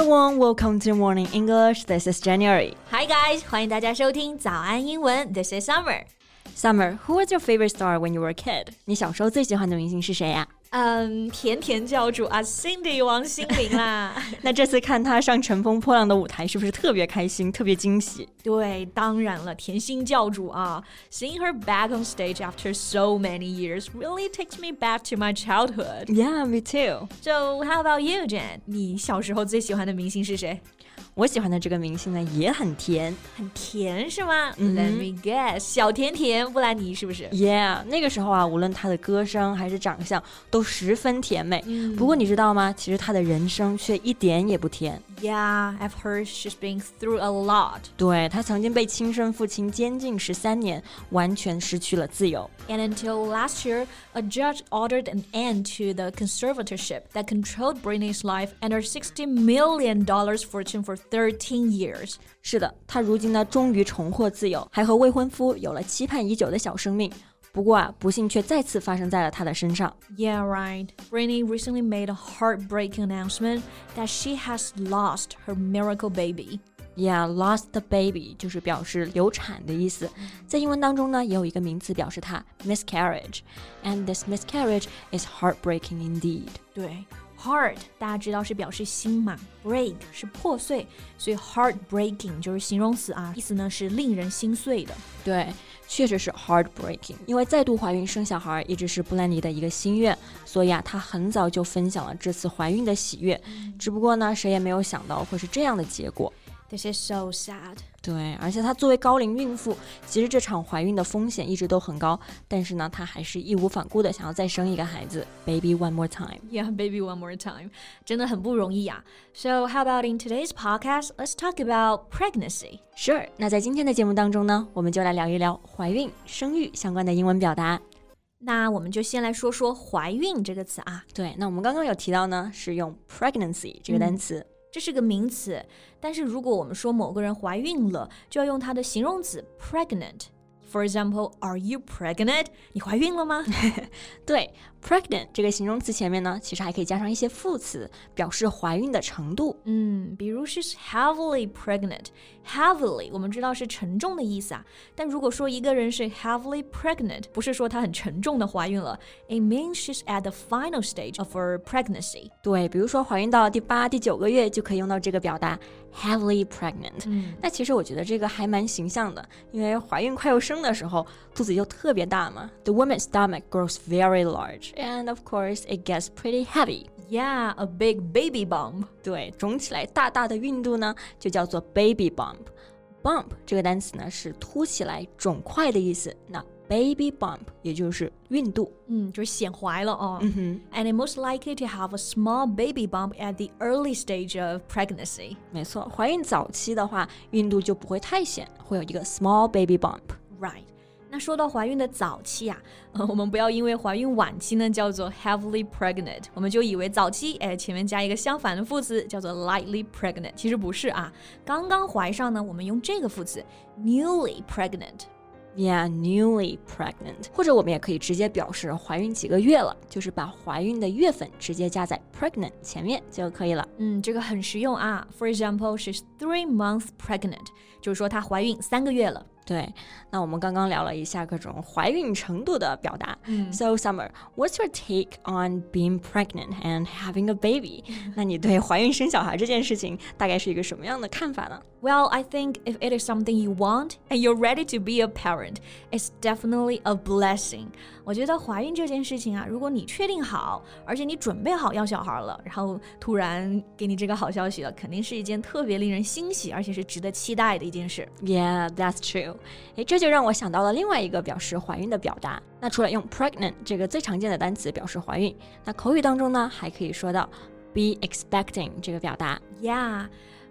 everyone, welcome to Morning English. This is January. Hi guys，欢迎大家收听早安英文。This is Summer. Summer, who was your favorite star when you were a kid? 你小时候最喜欢的明星是谁呀、 嗯，甜甜教主啊，Cindy 王心凌啦。那这次看她上乘风破浪的舞台，是不是特别开心、特别惊喜？对，当然了，甜心教主啊，Seeing her back on stage after so many years really takes me back to my childhood. Yeah, me too. So how about you, Jan？你小时候最喜欢的明星是谁？我喜欢的这个明星呢，也很甜。很甜是吗、l e t me guess，小甜甜布兰妮是不是？Yeah，那个时候啊，无论她的歌声还是长相，都十分甜美。不过你知道吗？其实她的人生却一点也不甜。Yeah, I've heard she's been through a lot. 对她曾经被亲生父亲监禁十三年，完全失去了自由。 And until last year, a judge ordered an end to the conservatorship that controlled Britney's life and her $60 million fortune for 13 years. 是的，她如今呢，终于重获自由，还和未婚夫有了期盼已久的小生命。 不过啊，不幸却再次发生在了她的身上。 Yeah, right. Britney recently made a heartbreaking announcement that she has lost her miracle baby. Yeah, lost the baby 就是表示流产的意思。在英文当中呢，也有一个名词表示它 miscarriage，and this miscarriage is heartbreaking indeed。对，heart 大家知道是表示心嘛，break 是破碎，所以 heartbreaking 就是形容词啊，意思呢是令人心碎的。对， 确实是 heartbreaking。因为再度怀孕生小孩一直是布兰妮的一个心愿，所以啊，她很早就分享了这次怀孕的喜悦。只不过呢，谁也没有想到会是这样的结果。This is so sad. 对，而且她作为高龄孕妇，其实这场怀孕的风险一直都很高，但是呢，她还是义无反顾的想要再生一个孩子，baby one more time。Yeah, baby, one more time. 真的很不容易啊。So, how about in today's podcast, let's talk about pregnancy. Sure，那在今天的节目当中呢，我们就来聊一聊怀孕、生育相关的英文表达。那我们就先来说说怀孕这个词啊，对，那我们刚刚有提到呢，是用 pregnancy 这个单词。这是个名词，但是如果我们说某个人怀孕了，就要用它的形容词 pregnant。For example, are you pregnant？你怀孕了吗？对 ，pregnant 这个形容词前面呢，其实还可以加上一些副词，表示怀孕的程度。嗯，比如 she's heavily pregnant。heavily 我们知道是沉重的意思啊，但如果说一个人是 heavily pregnant，不是说她很沉重的怀孕了，it means she's at the final stage of her pregnancy。对，比如说怀孕到第八、第九个月就可以用到这个表达 heavily pregnant。嗯，那其实我觉得这个还蛮形象的，因为怀孕快要生的时候，肚子就特别大嘛。The woman's stomach grows very large, and of course it gets pretty heavy. Yeah, a big baby bump. 对，肿起来大大的孕肚呢，就叫做 baby bump。bump 这个单词呢是凸起来、肿块的意思。那 baby bump 也就是孕肚。嗯，就是显怀了哦。嗯哼， And it most likely to have a small baby bump at the early stage of pregnancy. 没错，怀孕早期的话，孕肚就不会太显，会有一个 small baby bump。 Right. 那说到怀孕的早期啊，呃，我们不要因为怀孕晚期呢叫做 heavily pregnant，我们就以为早期，哎，前面加一个相反的副词叫做 lightly pregnant，其实不是啊。刚刚怀上呢，我们用这个副词 newly pregnant。Yeah, newly pregnant，或者我们也可以直接表示怀孕几个月了，就是把怀孕的月份直接加在 pregnant 前面就可以了。嗯，这个很实用啊。For example, she's three months pregnant，就是说她怀孕三个月了。对，那我们刚刚聊了一下各种怀孕程度的表达。嗯 So Summer, what's your take on being pregnant and having a baby？那你对怀孕生小孩这件事情大概是一个什么样的看法呢？Well, I think if it is something you want and you're ready to be a parent, it's definitely a blessing. 我觉得怀孕这件事情啊，如果你确定好，而且你准备好要小孩了，然后突然给你这个好消息了，肯定是一件特别令人欣喜，而且是值得期待的一件事。 Yeah, that's true. 诶，这就让我想到了另外一个表示怀孕的表达。那除了用 pregnant 这个最常见的单词表示怀孕，那口语当中呢，还可以说到 be expecting 这个表达。 Yeah,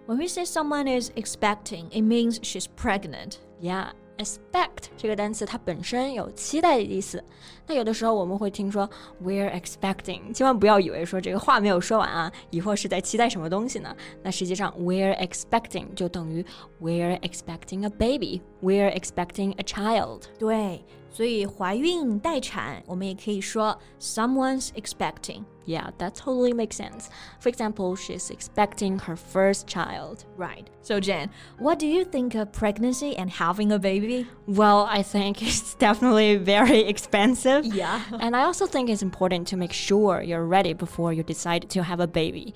when we say someone is expecting, it means she's pregnant. Yeah, expect 这个单词它本身有期待的意思。那有的时候我们会听说 we're expecting，千万不要以为说这个话没有说完啊，以后是在期待什么东西呢？那实际上 we're expecting 就等于 we're expecting a baby，we're expecting a child。对， 所以怀孕、待产，我们也可以说 someone's expecting。 Yeah, that totally makes sense. For example, she's expecting her first child. Right. So Jen, what do you think of pregnancy and having a baby? Well, I think it's definitely very expensive. Yeah. and I also think it's important to make sure you're ready before you decide to have a baby,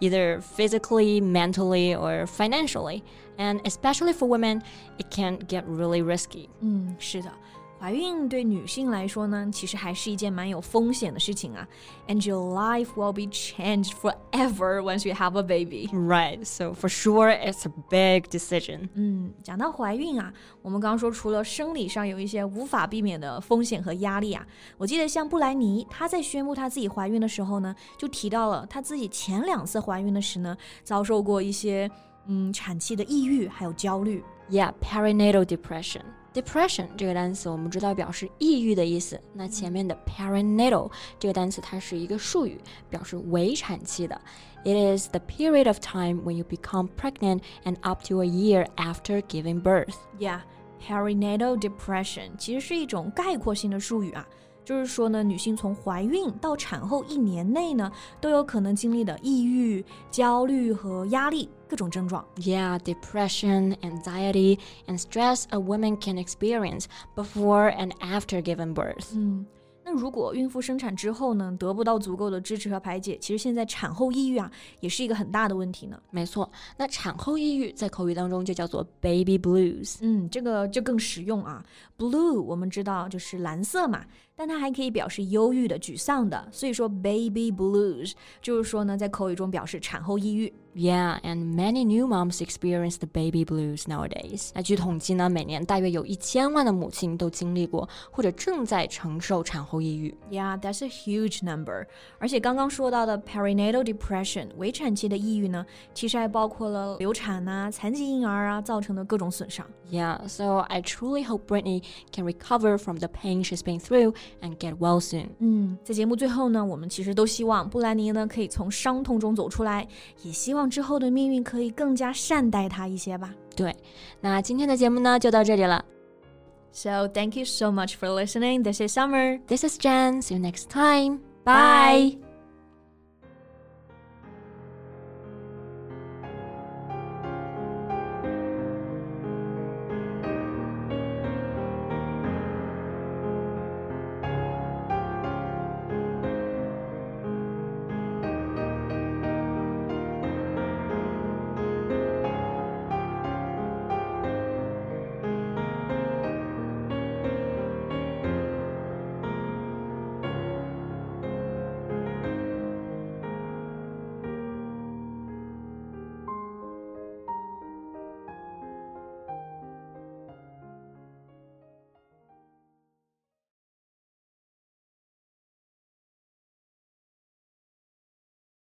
either physically, mentally, or financially. And especially for women, it can get really risky. 嗯，是的。 怀孕对女性来说呢，其实还是一件蛮有风险的事情啊。And your life will be changed forever once you have a baby. Right, so for sure, it's a big decision. 嗯，讲到怀孕啊，我们刚刚说除了生理上有一些无法避免的风险和压力啊，我记得像布莱尼，她在宣布她自己怀孕的时候呢，就提到了她自己前两次怀孕的时呢，遭受过一些嗯产期的抑郁还有焦虑。Yeah, perinatal depression. Depression 这个单词我们知道表示抑郁的意思，那前面的 perinatal 这个单词它是一个术语，表示围产期的。It is the period of time when you become pregnant and up to a year after giving birth. Yeah, perinatal depression 其实是一种概括性的术语啊， 就是说呢，女性从怀孕到产后一年内呢，都有可能经历的抑郁、焦虑和压力各种症状。Yeah, depression, anxiety, and stress a woman can experience before and after giving birth. 嗯，那如果孕妇生产之后呢，得不到足够的支持和排解，其实现在产后抑郁啊，也是一个很大的问题呢。没错，那产后抑郁在口语当中就叫做 baby blues。嗯，这个就更实用啊。Blue 我们知道就是蓝色嘛，但它还可以表示忧郁的、沮丧的。所以说，baby blues 就是说呢，在口语中表示产后抑郁。Yeah, and many new moms experience the baby blues nowadays. 那据统计呢，每年大约有一千万的母亲都经历过或者正在承受产后抑郁。Yeah, that's a huge number. 而且刚刚说到的 perinatal depression 围产期的抑郁呢，其实还包括了流产呐、啊、残疾婴儿啊造成的各种损伤。Yeah, so I truly hope Britney can recover from the pain she's been through and get well soon. 嗯，在节目最后呢，我们其实都希望布兰妮呢可以从伤痛中走出来，也希望之后的命运可以更加善待她一些吧。对，那今天的节目呢就到这里了。 So thank you so much for listening. This is Summer. This is Jen. See you next time. Bye. Bye.